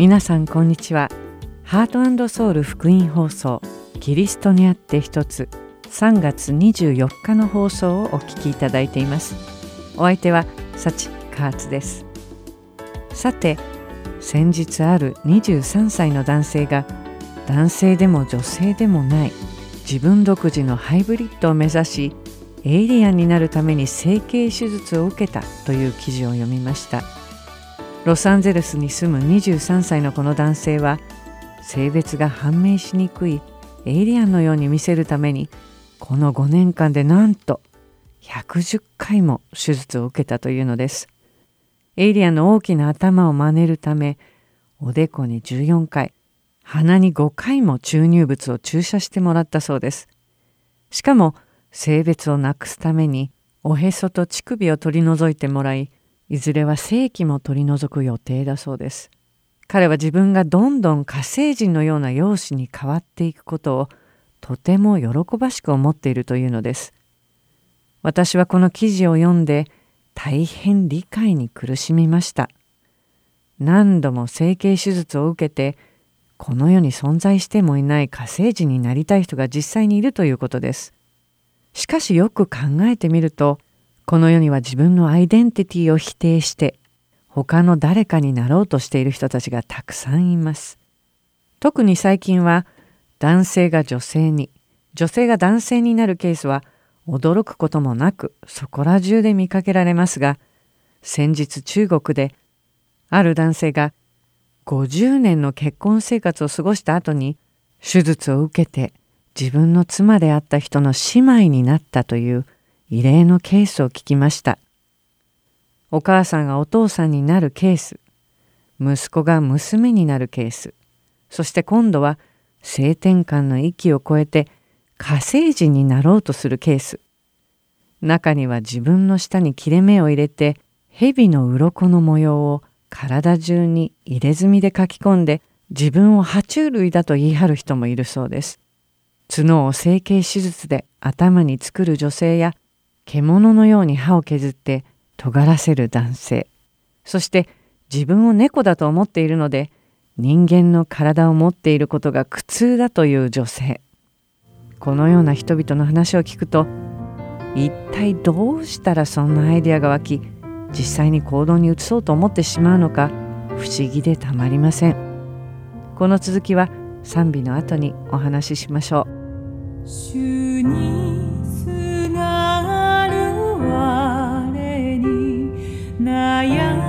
皆さんこんにちは。ハートソウル福音放送キリストにあって一つ3月24日の放送をお聞きいただいています。お相手は幸カーツです。さて先日ある23歳の男性が男性でも女性でもない自分独自のハイブリッドを目指しエイリアンになるために整形手術を受けたという記事を読みました。ロサンゼルスに住む23歳のこの男性は性別が判明しにくいエイリアンのように見せるためにこの5年間でなんと110回も手術を受けたというのです。エイリアンの大きな頭を真似るためおでこに14回鼻に5回も注入物を注射してもらったそうです。しかも性別をなくすためにおへそと乳首を取り除いてもらいいずれは性器も取り除く予定だそうです。彼は自分がどんどん火星人のような容姿に変わっていくことをとても喜ばしく思っているというのです。私はこの記事を読んで大変理解に苦しみました。何度も整形手術を受けてこの世に存在してもいない火星人になりたい人が実際にいるということです。しかしよく考えてみるとこの世には自分のアイデンティティを否定して他の誰かになろうとしている人たちがたくさんいます。特に最近は男性が女性に女性が男性になるケースは驚くこともなくそこら中で見かけられますが先日中国である男性が50年の結婚生活を過ごした後に手術を受けて自分の妻であった人の姉妹になったという異例のケースを聞きました。お母さんがお父さんになるケース、息子が娘になるケース、そして今度は性転換の域を超えて火星人になろうとするケース。中には自分の下に切れ目を入れて蛇の鱗の模様を体中に入れ墨で書き込んで自分を爬虫類だと言い張る人もいるそうです。角を整形手術で頭に作る女性や獣のように歯を削って尖らせる男性。そして自分を猫だと思っているので人間の体を持っていることが苦痛だという女性。このような人々の話を聞くと一体どうしたらそんなアイデアが湧き実際に行動に移そうと思ってしまうのか不思議でたまりません。この続きは賛美の後にお話ししましょう。る我に悩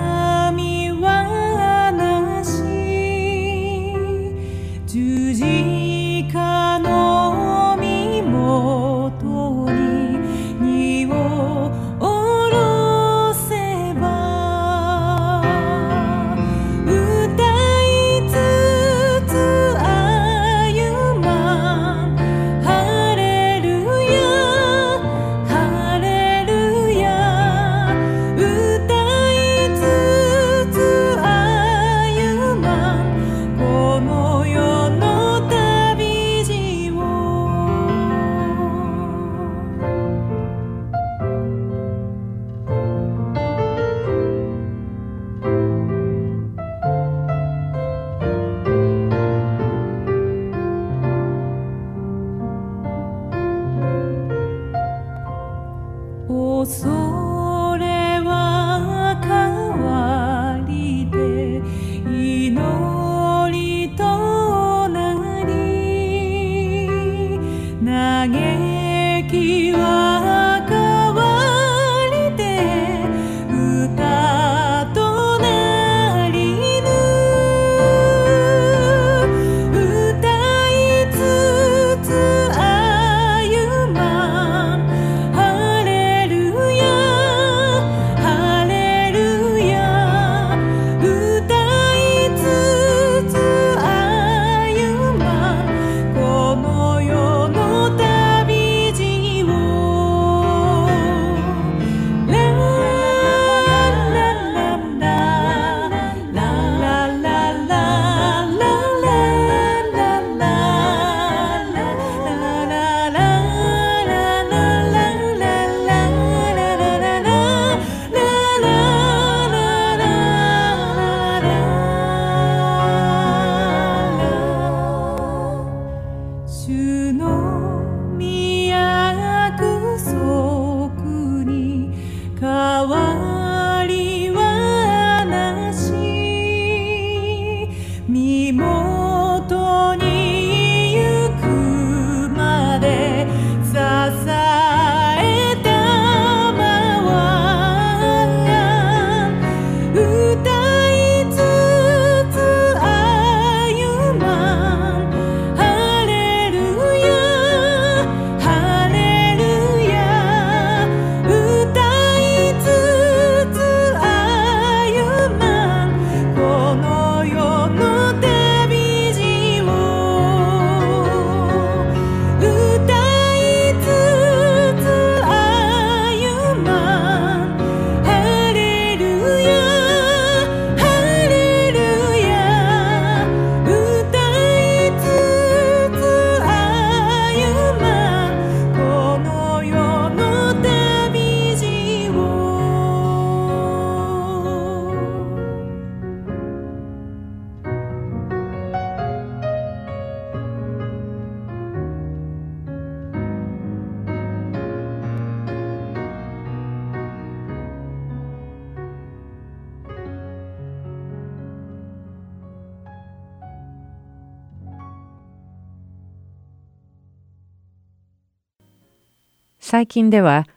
最近では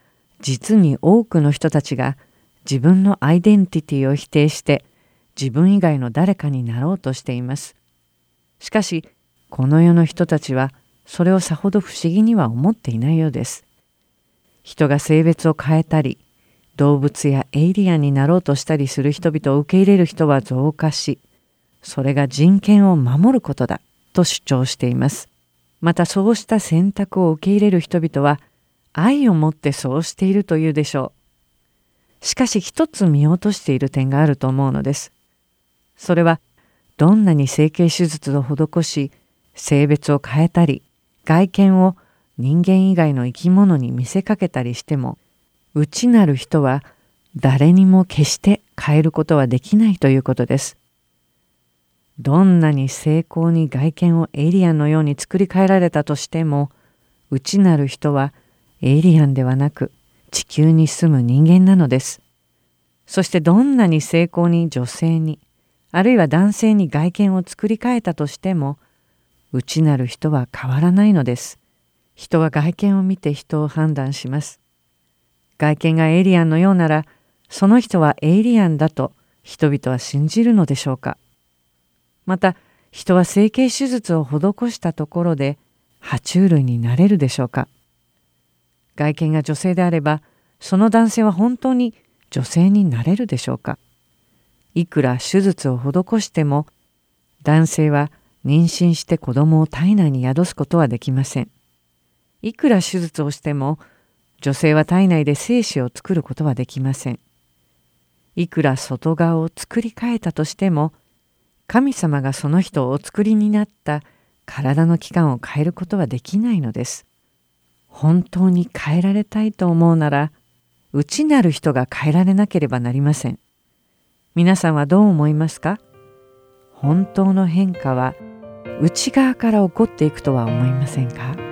実に多くの人たちが自分のアイデンティティを否定して自分以外の誰かになろうとしています。しかしこの世の人たちはそれをさほど不思議には思っていないようです。人が性別を変えたり動物やエイリアンになろうとしたりする人々を受け入れる人は増加しそれが人権を守ることだと主張しています。またそうした選択を受け入れる人々は愛を持ってそうしているというでしょう。しかし一つ見落としている点があると思うのです。それはどんなに整形手術を施し性別を変えたり外見を人間以外の生き物に見せかけたりしても内なる人は誰にも決して変えることはできないということです。どんなに精巧に外見をエイリアンのように作り変えられたとしても内なる人はエイリアンではなく地球に住む人間なのです。そしてどんなに精巧に女性にあるいは男性に外見を作り変えたとしても内なる人は変わらないのです。人は外見を見て人を判断します。外見がエイリアンのようならその人はエイリアンだと人々は信じるのでしょうかまた人は整形手術を施したところで爬虫類になれるでしょうか外見が女性であればその男性は本当に女性になれるでしょうか？いくら手術を施しても男性は妊娠して子供を体内に宿すことはできません。いくら手術をしても女性は体内で精子を作ることはできません。いくら外側を作り変えたとしても神様がその人をお作りになった体の器官を変えることはできないのです。本当に変えられたいと思うなら内なる人が変えられなければなりません。皆さんはどう思いますか？本当の変化は内側から起こっていくとは思いませんか？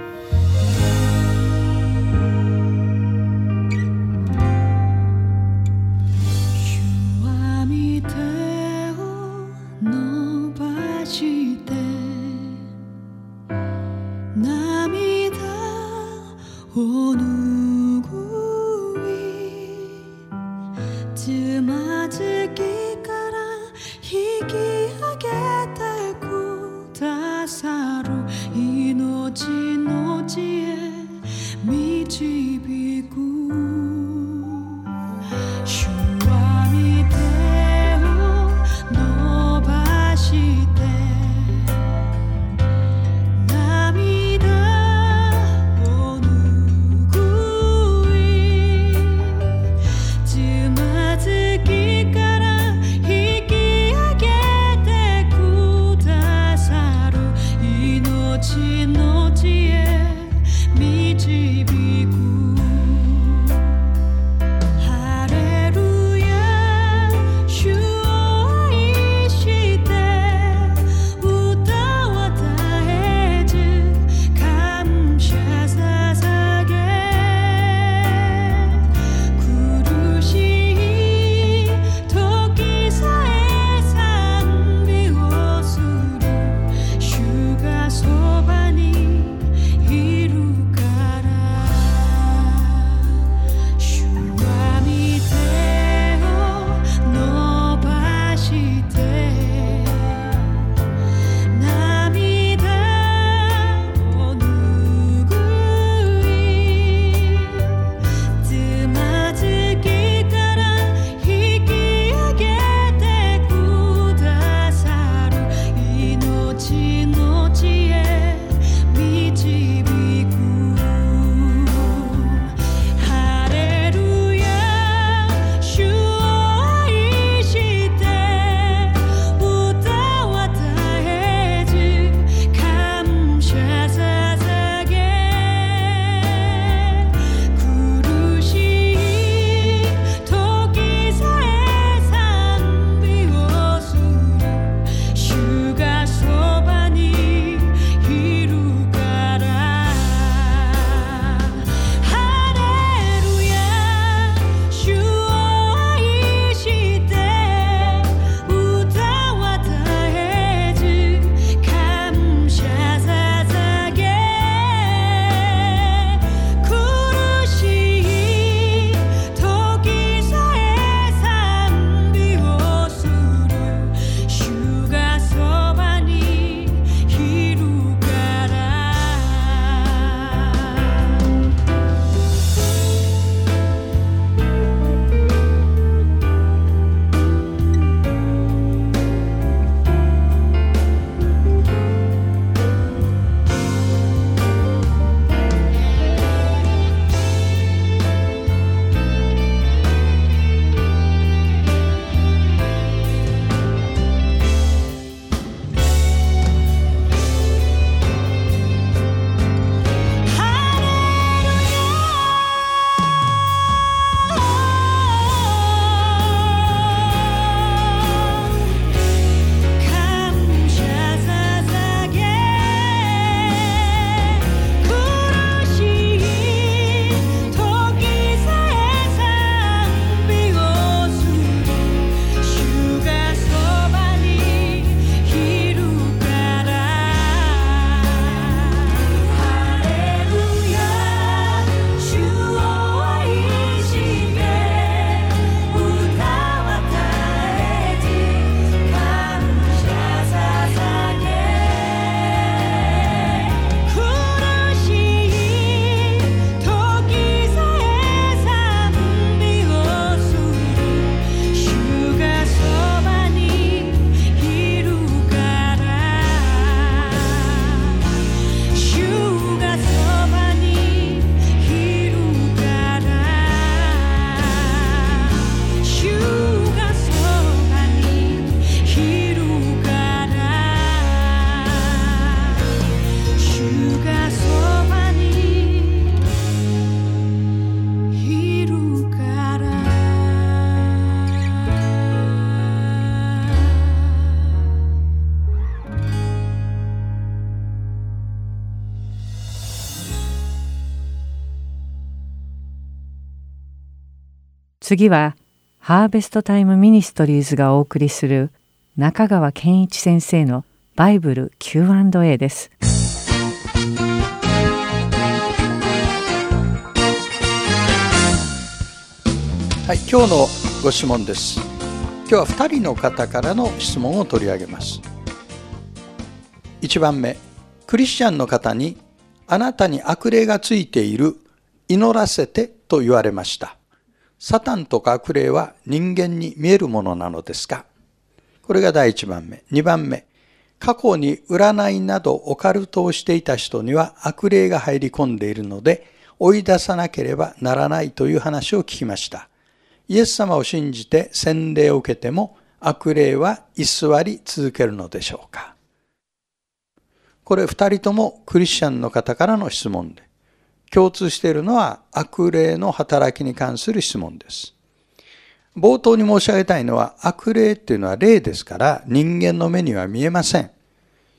次はハーベストタイムミニストリーズがお送りする中川健一先生のバイブル Q&A です。はい、今日のご質問です。今日は2人の方からの質問を取り上げます。1番目、クリスチャンの方にあなたに悪霊がついている祈らせてと言われました。サタンとか悪霊は人間に見えるものなのですか？これが第1番目。2番目。過去に占いなどオカルトをしていた人には悪霊が入り込んでいるので追い出さなければならないという話を聞きました。イエス様を信じて洗礼を受けても悪霊は居座り続けるのでしょうか？これ二人ともクリスチャンの方からの質問で、共通しているのは悪霊の働きに関する質問です。冒頭に申し上げたいのは悪霊っていうのは霊ですから人間の目には見えません。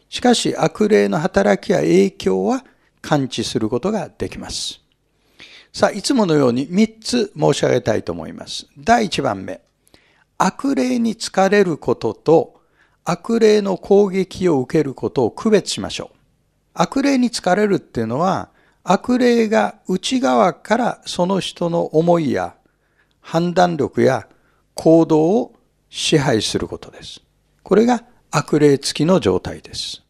しかし悪霊の働きや影響は感知することができます。さあ、いつものように3つ申し上げたいと思います。第1番目。悪霊に疲れることと悪霊の攻撃を受けることを区別しましょう。悪霊に疲れるっていうのは、悪霊が内側からその人の思いや判断力や行動を支配することです。これが悪霊付きの状態です。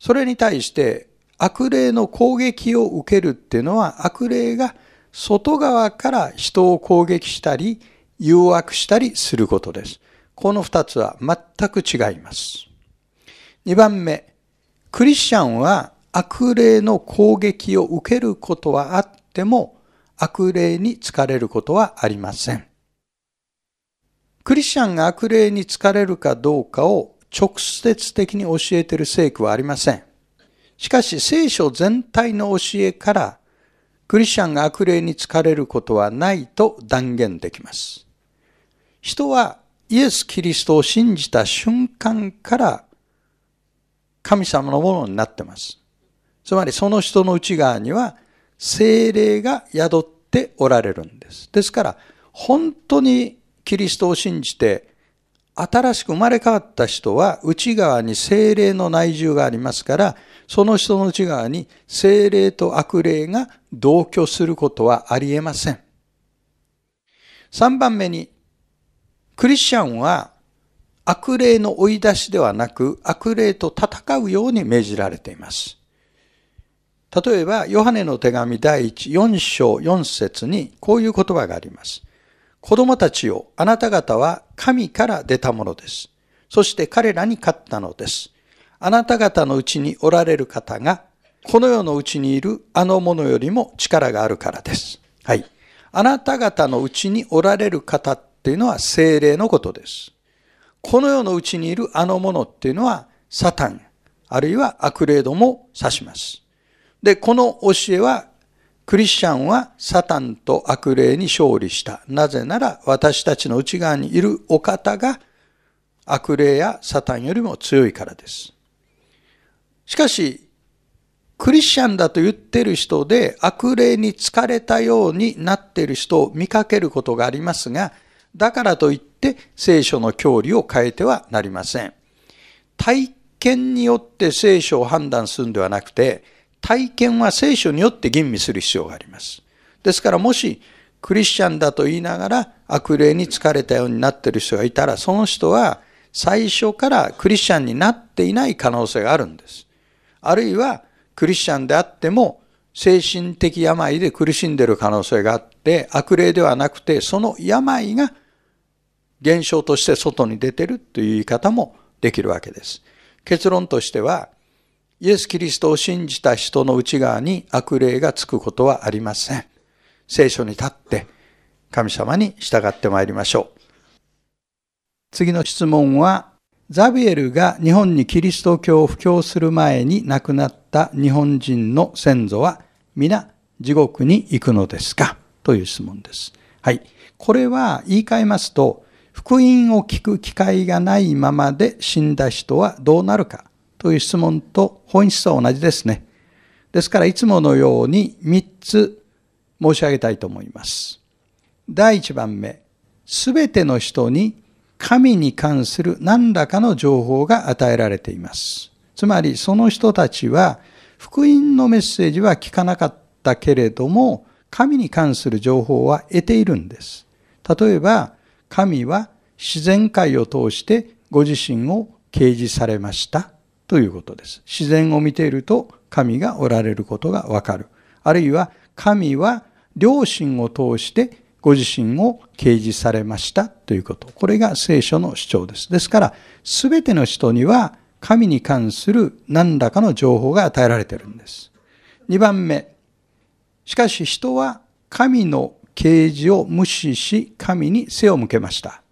それに対して悪霊の攻撃を受けるっていうのは悪霊が外側から人を攻撃したり誘惑したりすることです。この二つは全く違います。二番目、クリスチャンは悪霊の攻撃を受けることはあっても悪霊に疲れることはありません。クリスチャンが悪霊に疲れるかどうかを直接的に教えている聖句はありません。しかし聖書全体の教えからクリスチャンが悪霊に疲れることはないと断言できます。人はイエス・キリストを信じた瞬間から神様のものになってます。つまりその人の内側には精霊が宿っておられるんです。ですから本当にキリストを信じて新しく生まれ変わった人は内側に精霊の内住がありますからその人の内側に精霊と悪霊が同居することはありえません。3番目にクリスチャンは悪霊の追い出しではなく悪霊と戦うように命じられています。例えば、ヨハネの手紙第1、4章4節にこういう言葉があります。子供たちよ、あなた方は神から出たものです。そして彼らに勝ったのです。あなた方のうちにおられる方が、この世のうちにいるあの者よりも力があるからです。はい。あなた方のうちにおられる方っていうのは精霊のことです。この世のうちにいるあのものっていうのはサタン、あるいは悪霊ども指します。で、この教えはクリスチャンはサタンと悪霊に勝利した。なぜなら私たちの内側にいるお方が悪霊やサタンよりも強いからです。しかし、クリスチャンだと言ってる人で悪霊に疲れたようになっている人を見かけることがありますが、だからといって聖書の教理を変えてはなりません。体験によって聖書を判断するんではなくて、体験は聖書によって吟味する必要があります。ですからもしクリスチャンだと言いながら悪霊に疲れたようになっている人がいたら、その人は最初からクリスチャンになっていない可能性があるんです。あるいはクリスチャンであっても精神的病で苦しんでいる可能性があって、悪霊ではなくて、その病が現象として外に出てるという言い方もできるわけです。結論としては、イエス・キリストを信じた人の内側に悪霊がつくことはありません。聖書に立って神様に従ってまいりましょう。次の質問は、ザビエルが日本にキリスト教を布教する前に亡くなった日本人の先祖は皆地獄に行くのですか？という質問です。はい。これは言い換えますと、福音を聞く機会がないままで死んだ人はどうなるか？という質問と本質は同じですね。ですからいつものように3つ申し上げたいと思います。第1番目、すべての人に神に関する何らかの情報が与えられています。つまりその人たちは福音のメッセージは聞かなかったけれども、神に関する情報は得ているんです。例えば、神は自然界を通してご自身を掲示されましたということです。自然を見ていると神がおられることがわかる。あるいは神は良心を通してご自身を掲示されましたということ。これが聖書の主張です。ですから、すべての人には神に関する何らかの情報が与えられているんです。2番目。しかし人は神の啓示を無視し神に背を向けました。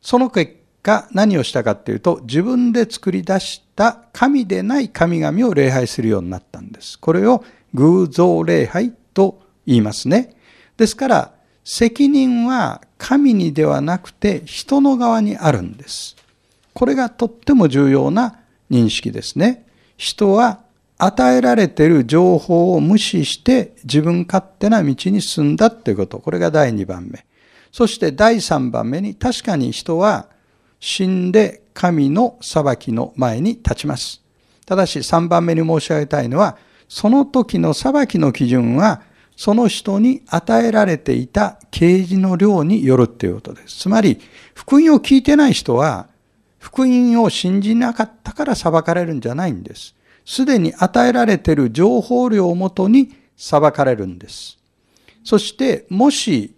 その結果何をしたかっていうと自分で作り出した神でない神々を礼拝するようになったんです。これを偶像礼拝と言いますね。ですから責任は神にではなくて人の側にあるんです。これがとっても重要な認識ですね。人は与えられている情報を無視して自分勝手な道に進んだということ。これが第2番目。そして第3番目に確かに人は死んで神の裁きの前に立ちます。ただし3番目に申し上げたいのは、その時の裁きの基準はその人に与えられていた啓示の量によるということです。つまり、福音を聞いてない人は、福音を信じなかったから裁かれるんじゃないんです。すでに与えられている情報量をもとに裁かれるんです。そして、もし、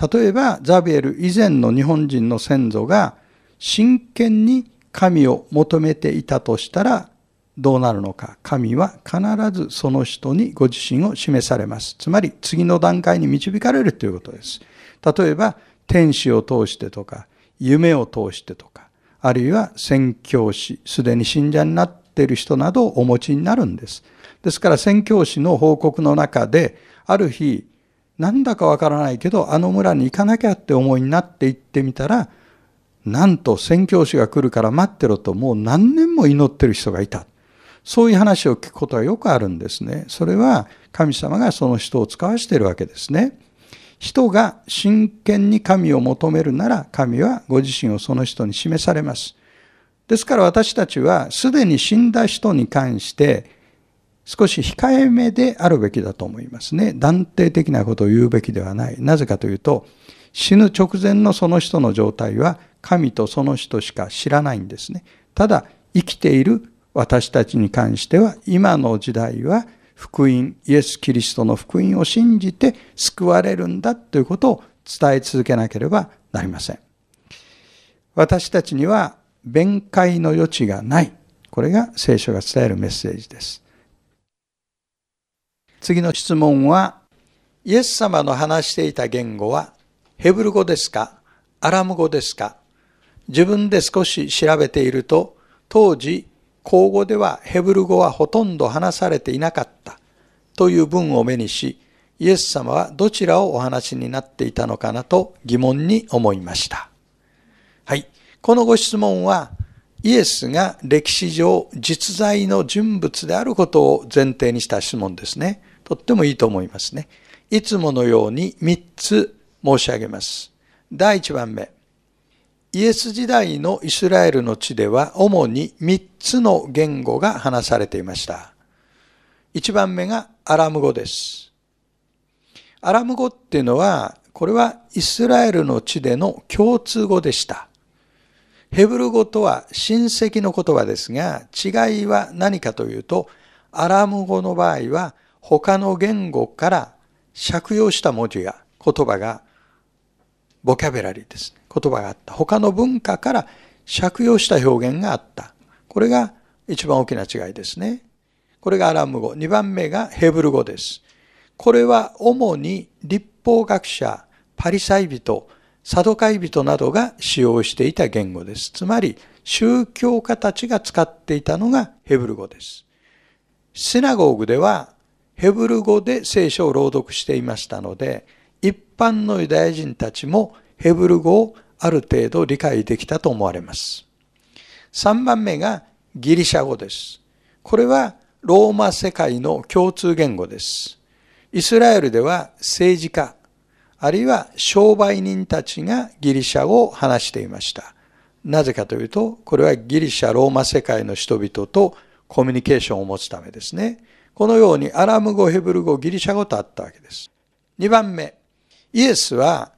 例えばザビエル以前の日本人の先祖が真剣に神を求めていたとしたら、どうなるのか。神は必ずその人にご自身を示されます。つまり次の段階に導かれるということです。例えば、天使を通してとか、夢を通してとか、あるいは宣教師、すでに信者になっている人などをお持ちになるんです。ですから宣教師の報告の中で、ある日、なんだかわからないけど、あの村に行かなきゃって思いになって行ってみたら、なんと宣教師が来るから待ってろともう何年も祈ってる人がいた。そういう話を聞くことはよくあるんですね。それは神様がその人を使わしているわけですね。人が真剣に神を求めるなら神はご自身をその人に示されます。ですから私たちはすでに死んだ人に関して少し控えめであるべきだと思いますね。断定的なことを言うべきではない。なぜかというと死ぬ直前のその人の状態は神とその人しか知らないんですね。ただ生きている私たちに関しては今の時代は福音、イエス・キリストの福音を信じて救われるんだということを伝え続けなければなりません。私たちには弁解の余地がない。これが聖書が伝えるメッセージです。次の質問は、イエス様の話していた言語はヘブル語ですかアラム語ですか自分で少し調べていると、当時口語ではヘブル語はほとんど話されていなかったという文を目にし、イエス様はどちらをお話になっていたのかなと疑問に思いました。はい。このご質問は、イエスが歴史上実在の人物であることを前提にした質問ですね。とってもいいと思いますね。いつものように3つ申し上げます。第1番目。イエス時代のイスラエルの地では主に3つの言語が話されていました。1番目がアラム語です。アラム語っていうのは、これはイスラエルの地での共通語でした。ヘブル語とは親戚の言葉ですが、違いは何かというと、アラム語の場合は他の言語から借用した文字や言葉がボキャブラリーですね。言葉があった。他の文化から借用した表現があった。これが一番大きな違いですね。これがアラム語。二番目がヘブル語です。これは主に立法学者、パリサイ人、サドカイ人などが使用していた言語です。つまり、宗教家たちが使っていたのがヘブル語です。シナゴーグではヘブル語で聖書を朗読していましたので、一般のユダヤ人たちもヘブル語をある程度理解できたと思われます。3番目がギリシャ語です。これはローマ世界の共通言語です。イスラエルでは政治家、あるいは商売人たちがギリシャ語を話していました。なぜかというと、これはギリシャ、ローマ世界の人々とコミュニケーションを持つためですね。このようにアラム語、ヘブル語、ギリシャ語とあったわけです。2番目、イエスは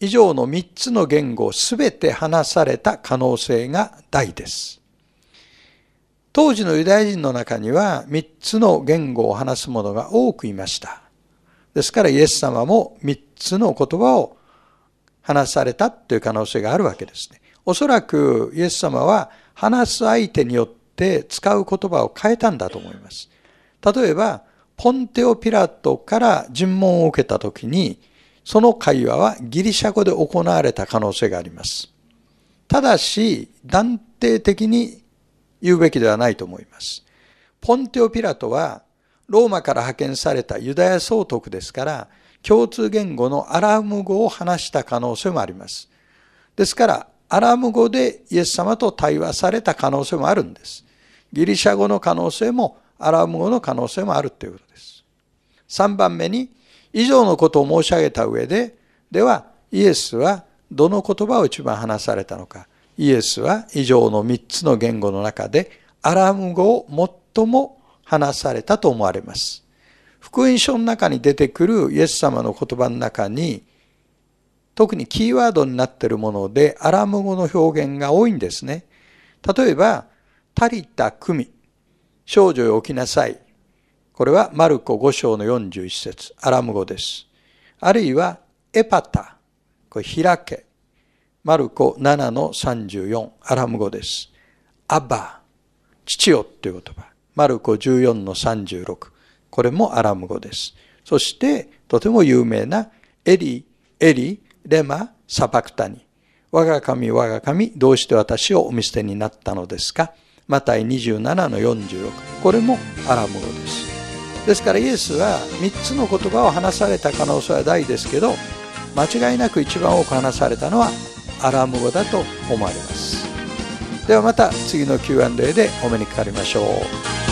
以上の3つの言語をすべて話された可能性が大です。当時のユダヤ人の中には3つの言語を話す者が多くいました。ですからイエス様も3つの言葉を話されたという可能性があるわけですね。おそらくイエス様は話す相手によって使う言葉を変えたんだと思います。例えば、ポンテオ・ピラトから尋問を受けたときに、その会話はギリシャ語で行われた可能性があります。ただし、断定的に言うべきではないと思います。ポンテオ・ピラトは、ローマから派遣されたユダヤ総督ですから、共通言語のアラーム語を話した可能性もあります。ですから、アラーム語でイエス様と対話された可能性もあるんです。ギリシャ語の可能性もアラム語の可能性もあるということです。3番目に、以上のことを申し上げた上で、では、イエスはどの言葉を一番話されたのか。イエスは以上の3つの言語の中で、アラーム語を最も話されたと思われます。福音書の中に出てくるイエス様の言葉の中に、特にキーワードになっているもので、アラム語の表現が多いんですね。例えば、タリタ組、少女よ起きなさい。これはマルコ5章の41節アラム語です。あるいは、エパタ、これ開け。マルコ7の34、アラム語です。アバ、父よっていう言葉。マルコ14の36。これもアラム語です。そして、とても有名なエリ、エリ、レマ、サパクタニ。我が神、我が神、どうして私をお見捨てになったのですか？マタイ27の46。これもアラム語です。ですからイエスは3つの言葉を話された可能性は大ですけど、間違いなく一番多く話されたのはアラム語だと思われます。ではまた次の Q&A でお目にかかりましょう。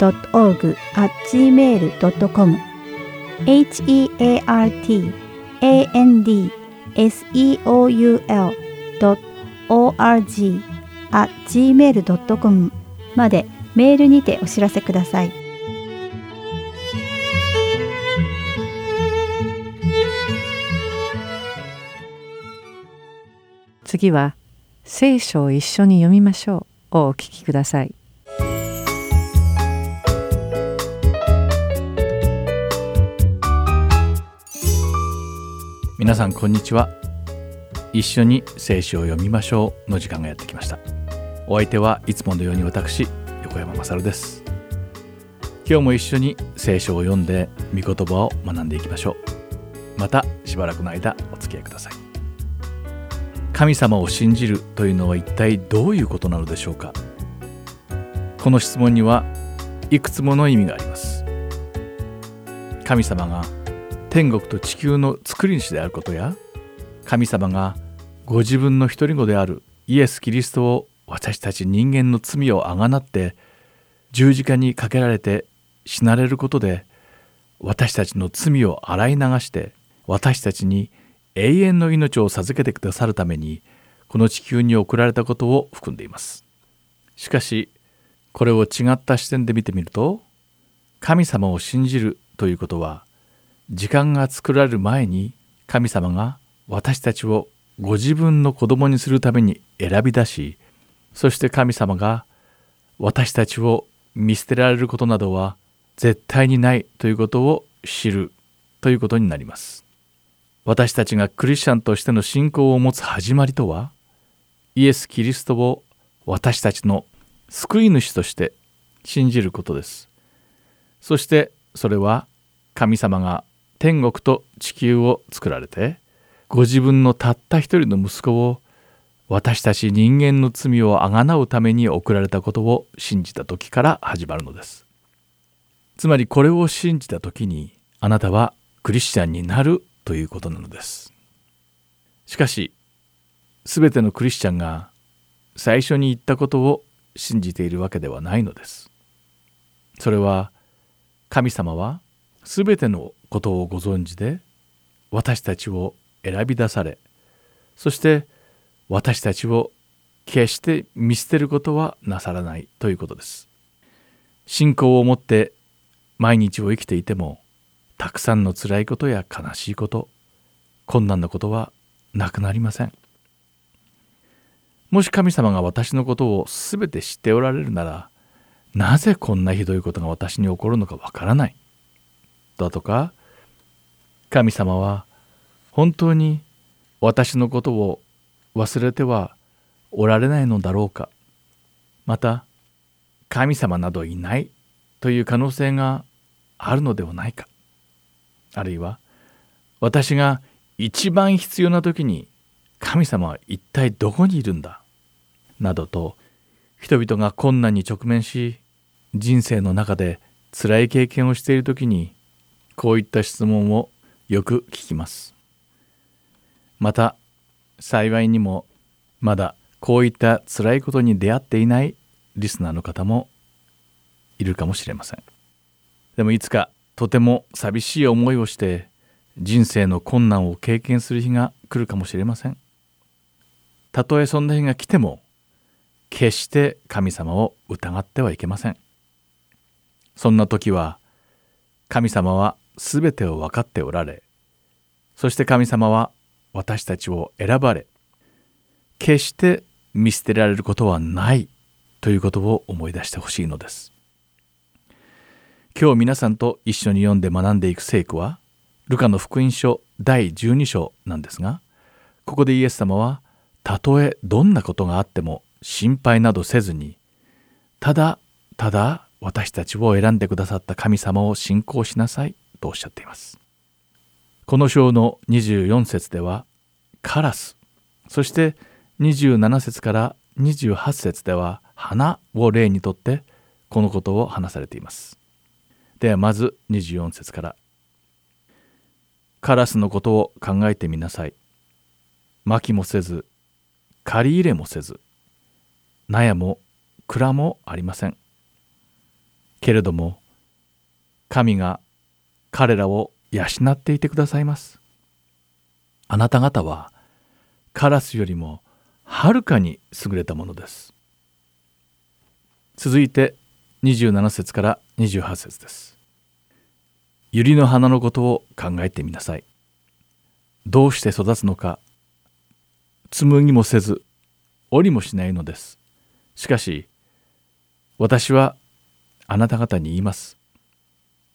heart.org.gmail.com heartandseoul.org.gmail.com までメールにてお知らせください。次は聖書を一緒に読みましょうをお聞きください。皆さんこんにちは。一緒に聖書を読みましょう。の時間がやってきました。お相手はいつものように私横山勝です。今日も一緒に聖書を読んで御言葉を学んでいきましょう。またしばらくの間お付き合いください。神様を信じるというのは一体どういうことなのでしょうか。この質問にはいくつもの意味があります。神様が天国と地球の作り主であることや神様がご自分の一人子であるイエス・キリストを私たち人間の罪をあがなって十字架にかけられて死なれることで私たちの罪を洗い流して私たちに永遠の命を授けてくださるためにこの地球に送られたことを含んでいます。しかしこれを違った視点で見てみると神様を信じるということは時間が作られる前に神様が私たちをご自分の子供にするために選び出しそして神様が私たちを見捨てられることなどは絶対にないということを知るということになります。私たちがクリスチャンとしての信仰を持つ始まりとはイエス・キリストを私たちの救い主として信じることです。そしてそれは神様が天国と地球を作られてご自分のたった一人の息子を私たち人間の罪をあがなうために送られたことを信じた時から始まるのです。つまりこれを信じた時にあなたはクリスチャンになるということなのです。しかし全てのクリスチャンが最初に言ったことを信じているわけではないのです。それは神様は全てのことをご存知で私たちを選び出されそして私たちを決して見捨てることはなさらないということです。信仰を持って毎日を生きていてもたくさんの辛いことや悲しいこと困難なことはなくなりません。もし神様が私のことを全て知っておられるならなぜこんなひどいことが私に起こるのかわからない。だとか神様は本当に私のことを忘れてはおられないのだろうか。また神様などいないという可能性があるのではないか。あるいは私が一番必要な時に神様は一体どこにいるんだ。などと人々が困難に直面し人生の中で辛い経験をしている時にこういった質問をよく聞きます。また幸いにもまだこういった辛いことに出会っていないリスナーの方もいるかもしれません。でもいつかとても寂しい思いをして人生の困難を経験する日が来るかもしれません。たとえそんな日が来ても決して神様を疑ってはいけません。そんな時は神様は全てを分かっておられそして神様は私たちを選ばれ決して見捨てられることはないということを思い出してほしいのです。今日皆さんと一緒に読んで学んでいく聖句はルカの福音書第12章なんですがここでイエス様はたとえどんなことがあっても心配などせずにただただ私たちを選んでくださった神様を信仰しなさい。とおっしゃっていますこの章の24節ではカラスそして27節から28節では花を例にとってこのことを話されていますではまず24節からカラスのことを考えてみなさい。巻もせず、借り入れもせず、納屋も蔵もありません。けれども、神が彼らを養っていてくださいます。あなた方はカラスよりもはるかに優れたものです。続いて27節から28節です。百合の花のことを考えてみなさい。どうして育つのか、紡ぎもせず、折りもしないのです。しかし、私はあなた方に言います。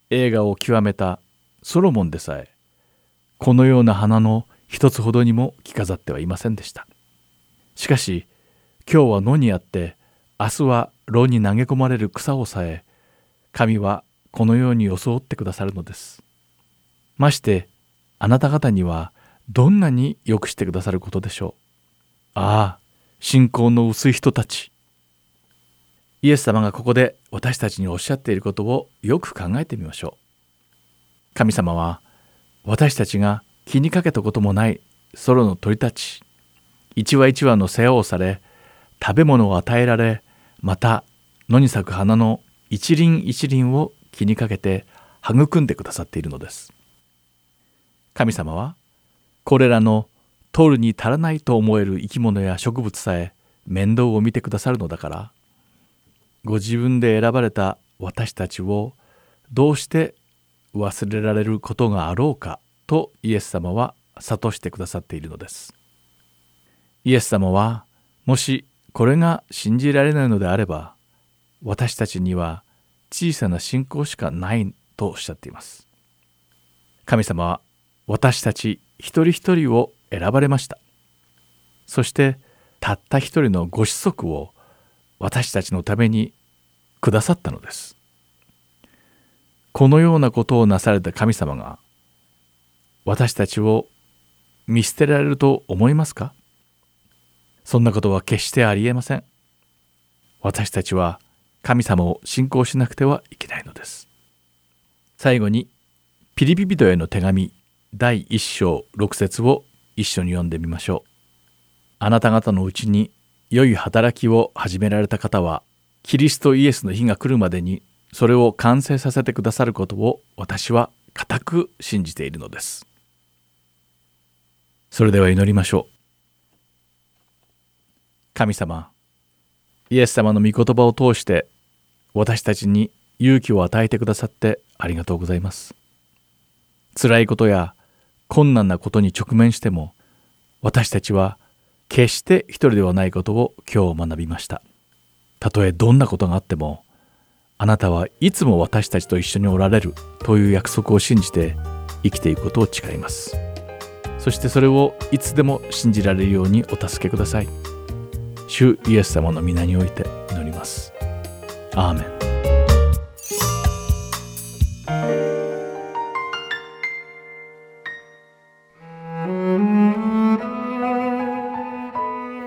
映画を極めたソロモンでさえ、このような花の一つほどにも着飾ってはいませんでした。しかし、今日は野にあって、明日は炉に投げ込まれる草をさえ、神はこのように装ってくださるのです。ましてあなた方にはどんなによくしてくださることでしょう。ああ信仰の薄い人たち。イエス様がここで私たちにおっしゃっていることをよく考えてみましょう。神様は私たちが気にかけたこともない空の鳥たち一羽一羽の世話をされ食べ物を与えられまた野に咲く花の一輪一輪を気にかけて育んでくださっているのです神様はこれらの取るに足らないと思える生き物や植物さえ面倒を見てくださるのだからご自分で選ばれた私たちをどうして忘れられることがあろうかとイエス様は諭してくださっているのです。イエス様はもしこれが信じられないのであれば私たちには小さな信仰しかないとおっしゃっています。神様は私たち一人一人を選ばれました。そしてたった一人のご子息を私たちのためにくださったのです。このようなことをなされた神様が私たちを見捨てられると思いますか？そんなことは決してありえません。私たちは神様を信仰しなくてはいけないのです。最後にピリピ人への手紙第1章6節を一緒に読んでみましょう。あなた方のうちに良い働きを始められた方はキリストイエスの日が来るまでにそれを完成させてくださることを私は固く信じているのです。それでは祈りましょう。神様イエス様の御言葉を通して私たちに勇気を与えてくださってありがとうございます。辛いことや困難なことに直面しても私たちは決して一人ではないことを今日学びました。たとえどんなことがあってもあなたはいつも私たちと一緒におられるという約束を信じて生きていくことを誓います。そしてそれをいつでも信じられるようにお助けください。主イエス様の皆において祈ります。アーメン。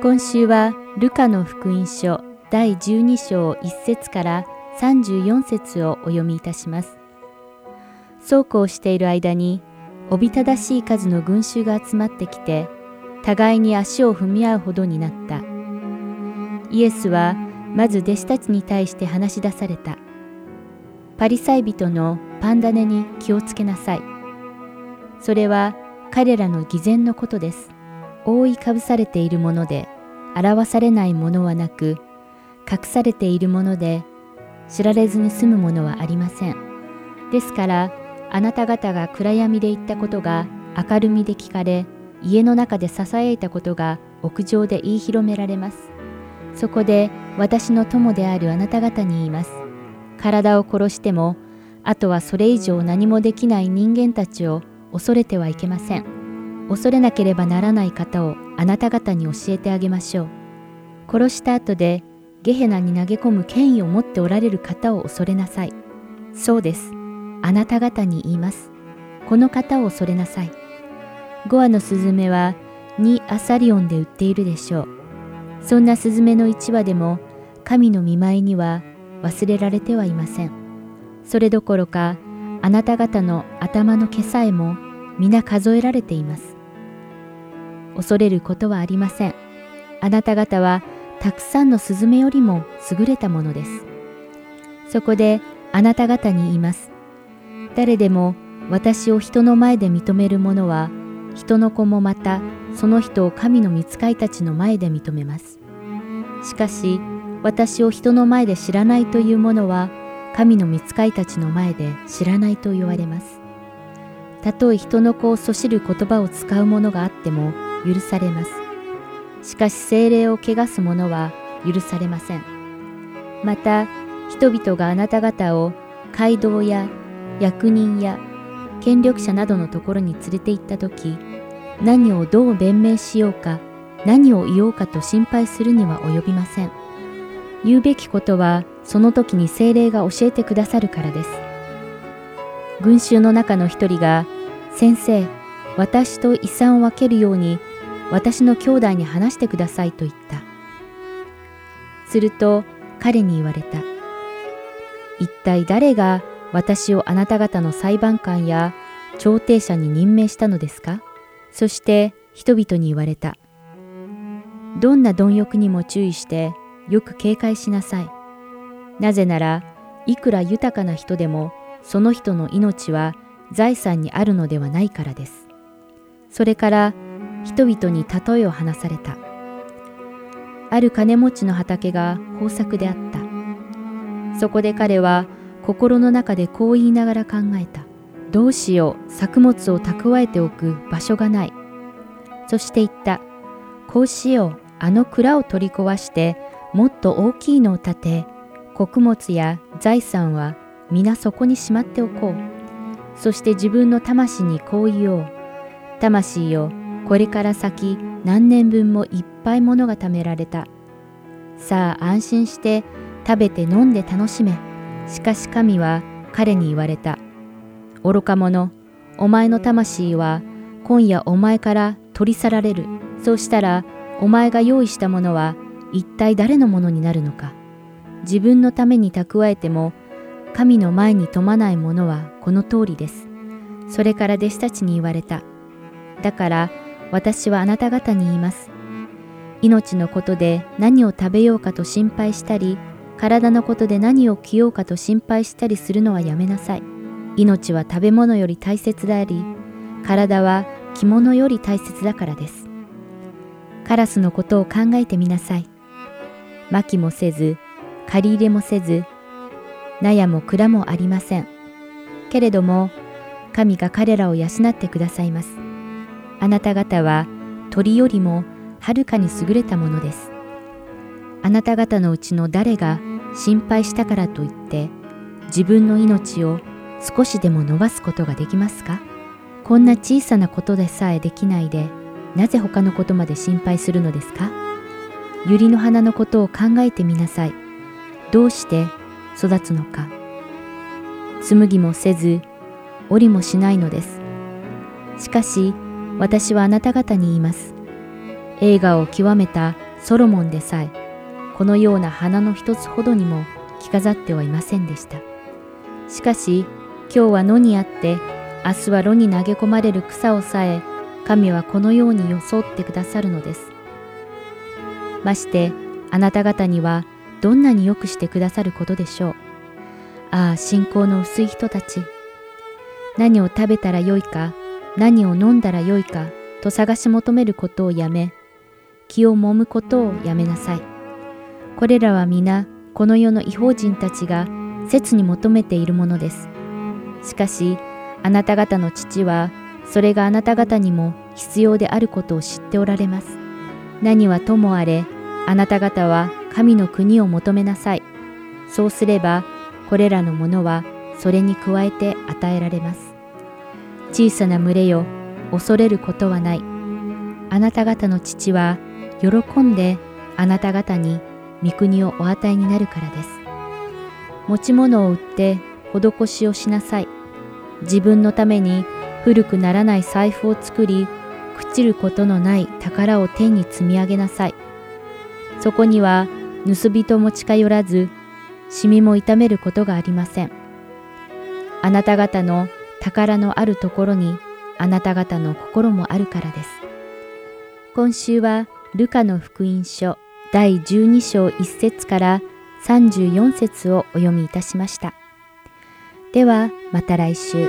今週はルカの福音書。第12章1節から34節をお読みいたします。そうこうしている間におびただしい数の群衆が集まってきて互いに足を踏み合うほどになった。イエスはまず弟子たちに対して話し出された。パリサイ人のパンダネに気をつけなさい。それは彼らの偽善のことです。覆いかぶされているもので表されないものはなく隠されているもので知られずに済むものはありません。ですからあなた方が暗闇で言ったことが明るみで聞かれ家の中で囁いたことが屋上で言い広められます。そこで私の友であるあなた方に言います。体を殺してもあとはそれ以上何もできない人間たちを恐れてはいけません。恐れなければならない方をあなた方に教えてあげましょう。殺した後でゲヘナに投げ込む権威を持っておられる方を恐れなさい。そうです。あなた方に言います。この方を恐れなさい。5羽のスズメは2アサリオンで売っているでしょう。そんなスズメの1羽でも神の見舞いには忘れられてはいません。それどころかあなた方の頭の毛さえも皆数えられています。恐れることはありません。あなた方はたくさんのスズメよりも優れたものです。そこであなた方に言います。誰でも私を人の前で認める者は、人の子もまたその人を神の御使いたちの前で認めます。しかし、私を人の前で知らないという者は、神の御使いたちの前で知らないと言われます。たとえ人の子をそしる言葉を使う者があっても、許されます。しかし精霊を汚す者は許されません。また、人々があなた方を街道や役人や権力者などのところに連れて行った時、何をどう弁明しようか、何を言おうかと心配するには及びません。言うべきことはその時に精霊が教えてくださるからです。群衆の中の一人が、先生、私と遺産を分けるように私の兄弟に話してくださいと言った。すると彼に言われた。一体誰が私をあなた方の裁判官や調停者に任命したのですか？そして人々に言われた。どんな貪欲にも注意してよく警戒しなさい。なぜならいくら豊かな人でもその人の命は財産にあるのではないからです。それから人々に例えを話された。ある金持ちの畑が豊作であった。そこで彼は心の中でこう言いながら考えた。どうしよう、作物を蓄えておく場所がない。そして言った。こうしよう、あの蔵を取り壊して、もっと大きいのを建て、穀物や財産は皆そこにしまっておこう。そして自分の魂にこう言おう。魂よ、これから先何年分もいっぱいものが貯められた。さあ安心して食べて飲んで楽しめ。しかし神は彼に言われた。愚か者、お前の魂は今夜お前から取り去られる。そうしたらお前が用意したものは一体誰のものになるのか。自分のために蓄えても神の前に富まないものはこの通りです。それから弟子たちに言われた。だから私はあなた方に言います。命のことで何を食べようかと心配したり、体のことで何を着ようかと心配したりするのはやめなさい。命は食べ物より大切であり、体は着物より大切だからです。カラスのことを考えてみなさい。薪もせず、借り入れもせず、納屋も蔵もありません。けれども、神が彼らを養ってくださいます。あなた方は鳥よりもはるかに優れたものです。あなた方のうちの誰が心配したからといって自分の命を少しでも伸ばすことができますか？こんな小さなことでさえできないでなぜ他のことまで心配するのですか？百合の花のことを考えてみなさい。どうして育つのか。紡ぎもせず、織りもしないのです。しかし、私はあなた方に言います。映画を極めたソロモンでさえ、このような花の一つほどにも着飾ってはいませんでした。しかし、今日は野にあって、明日は炉に投げ込まれる草をさえ、神はこのように装ってくださるのです。まして、あなた方にはどんなによくしてくださることでしょう。ああ、信仰の薄い人たち。何を食べたらよいか、何を飲んだらよいか、と探し求めることをやめ、気を揉むことをやめなさい。これらは皆、この世の違法人たちが切に求めているものです。しかし、あなた方の父は、それがあなた方にも必要であることを知っておられます。何はともあれ、あなた方は神の国を求めなさい。そうすれば、これらのものはそれに加えて与えられます。小さな群れよ、恐れることはない。あなた方の父は喜んであなた方に御国をお与えになるからです。持ち物を売って施しをしなさい。自分のために古くならない財布を作り、朽ちることのない宝を天に積み上げなさい。そこには盗人も近寄らず、シミも痛めることがありません。あなた方の宝のあるところにあなた方の心もあるからです。今週はルカの福音書第12章1節から34節をお読みいたしました。ではまた来週。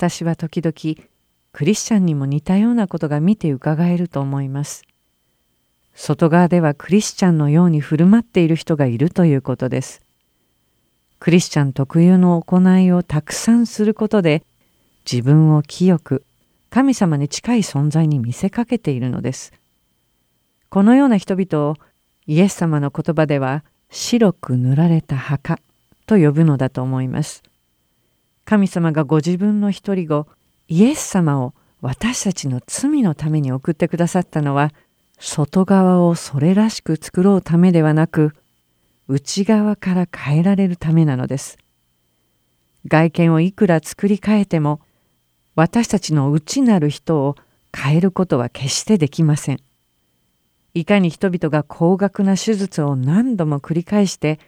私は時々クリスチャンにも似たようなことが見て伺えると思います。外側ではクリスチャンのように振る舞っている人がいるということです。クリスチャン特有の行いをたくさんすることで自分を清く神様に近い存在に見せかけているのです。このような人々をイエス様の言葉では白く塗られた墓と呼ぶのだと思います。神様がご自分の一人子イエス様を私たちの罪のために送ってくださったのは外側をそれらしく作ろうためではなく内側から変えられるためなのです。外見をいくら作り変えても私たちの内なる人を変えることは決してできません。いかに人々が高額な手術を何度も繰り返して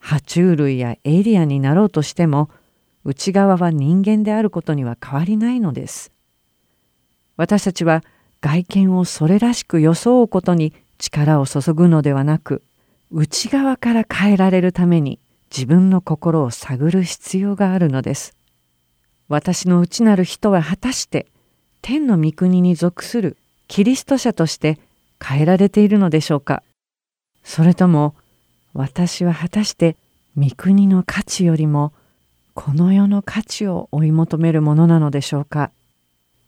爬虫類やエリアになろうとしても内側は人間であることには変わりないのです。私たちは外見をそれらしく装うことに力を注ぐのではなく内側から変えられるために自分の心を探る必要があるのです。私の内なる人は果たして天の御国に属するキリスト者として変えられているのでしょうかそれとも私は果たして御国の価値よりもこの世の価値を追い求めるものなのでしょうか？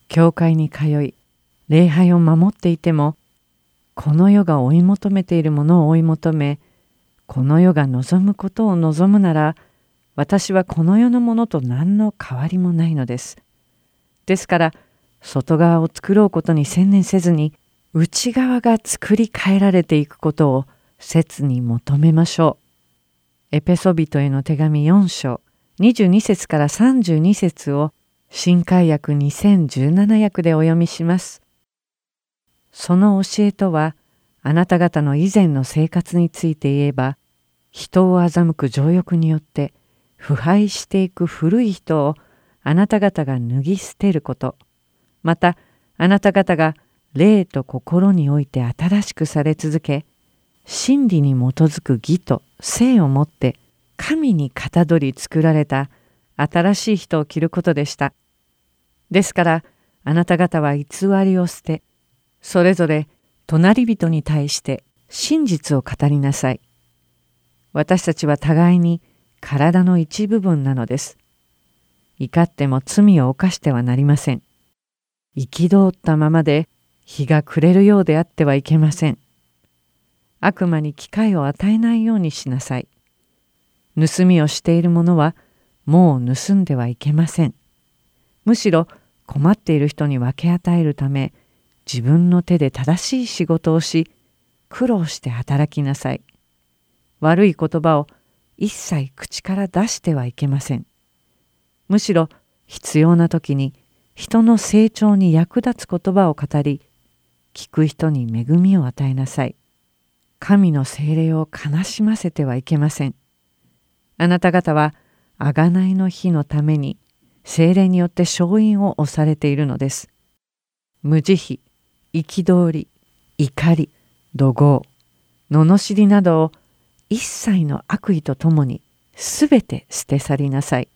教会に通い礼拝を守っていてもこの世が追い求めているものを追い求めこの世が望むことを望むなら私はこの世のものと何の変わりもないのです。ですから外側を作ろうことに専念せずに内側が作り変えられていくことを切に求めましょう。エペソビトへの手紙4章22節から32節を新海訳2017訳でお読みします。その教えとはあなた方の以前の生活について言えば人を欺く情欲によって腐敗していく古い人をあなた方が脱ぎ捨てることまたあなた方が霊と心において新しくされ続け真理に基づく義と性をもって神にかたどり作られた新しい人を着ることでした。ですからあなた方は偽りを捨てそれぞれ隣人に対して真実を語りなさい。私たちは互いに体の一部分なのです。怒っても罪を犯してはなりません。憤ったままで日が暮れるようであってはいけません。悪魔に機会を与えないようにしなさい。盗みをしている者はもう盗んではいけません。むしろ困っている人に分け与えるため自分の手で正しい仕事をし苦労して働きなさい。悪い言葉を一切口から出してはいけません。むしろ必要な時に人の成長に役立つ言葉を語り聞く人に恵みを与えなさい。神の精霊を悲しませてはいけません。あなた方は贖いの日のために精霊によって勝因を押されているのです。無慈悲、憤り、怒り、怒号、罵りなどを一切の悪意とともにすべて捨て去りなさい。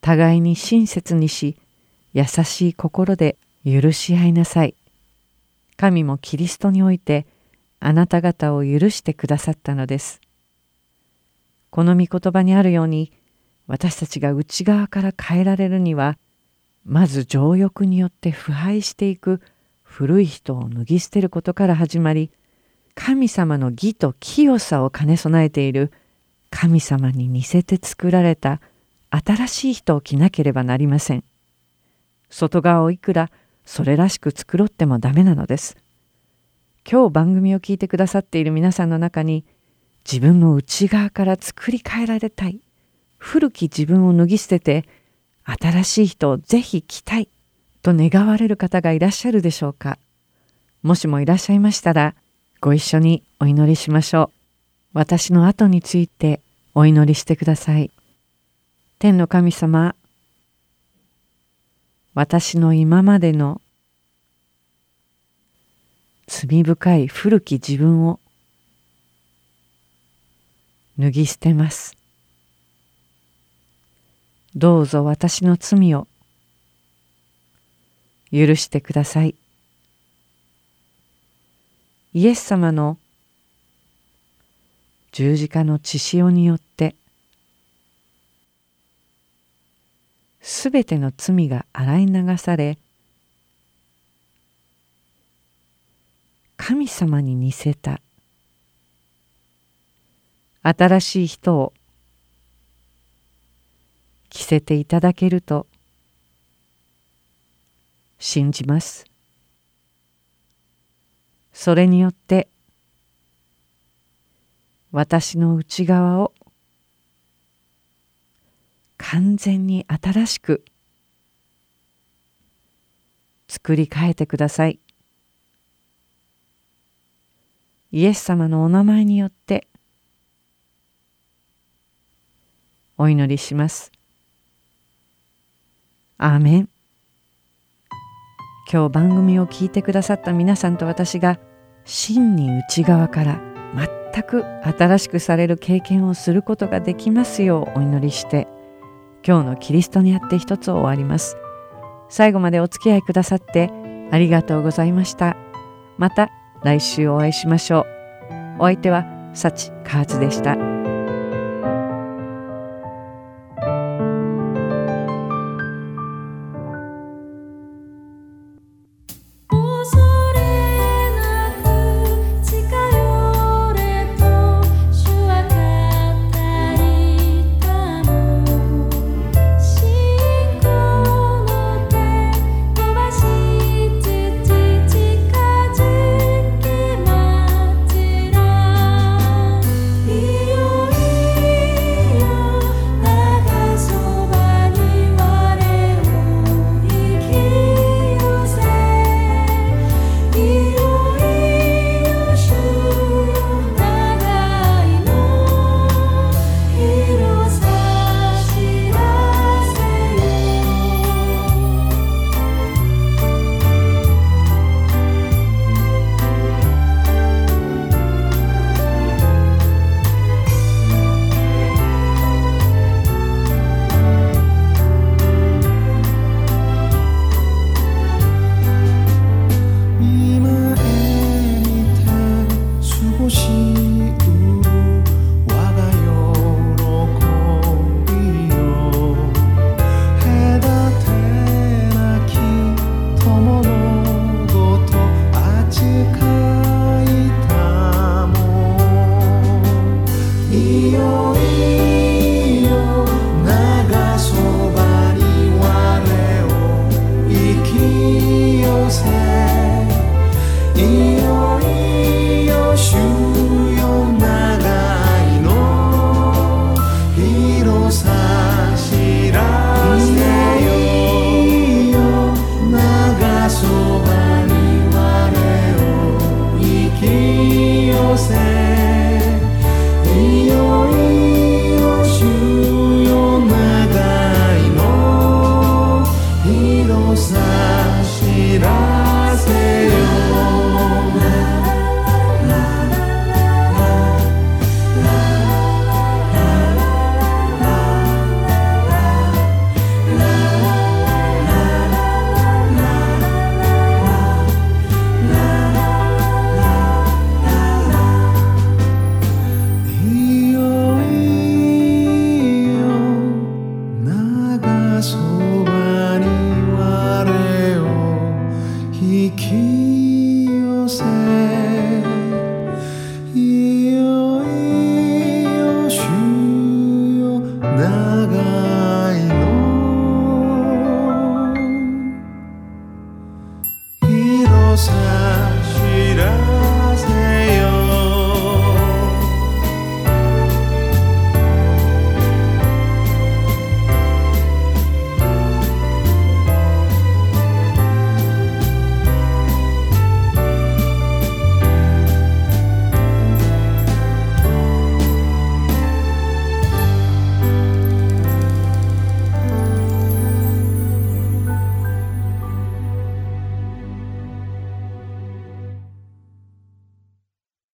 互いに親切にし、優しい心で許し合いなさい。神もキリストにおいてあなた方を許してくださったのです。この御言葉にあるように私たちが内側から変えられるにはまず情欲によって腐敗していく古い人を脱ぎ捨てることから始まり神様の義と清さを兼ね備えている神様に似せて作られた新しい人を着なければなりません。外側をいくらそれらしく作ってもダメなのです。今日番組を聞いてくださっている皆さんの中に自分の内側から作り変えられたい古き自分を脱ぎ捨てて新しい人をぜひ着たいと願われる方がいらっしゃるでしょうかもしもいらっしゃいましたらご一緒にお祈りしましょう。私の後についてお祈りしてください。天の神様、私の今までの罪深い古き自分を脱ぎ捨てます。どうぞ私の罪を許してくださいイエス様の十字架の血潮によってすべての罪が洗い流され神様に似せた新しい人を着せていただけると信じます。それによって私の内側を完全に新しく作り変えてください。イエス様のお名前によってお祈りします。アーメン。今日番組を聞いてくださった皆さんと私が真に内側から全く新しくされる経験をすることができますようお祈りして今日のキリストにあって一つを終わります。最後までお付き合いくださってありがとうございました。また来週お会いしましょう。お相手は幸カーズでした。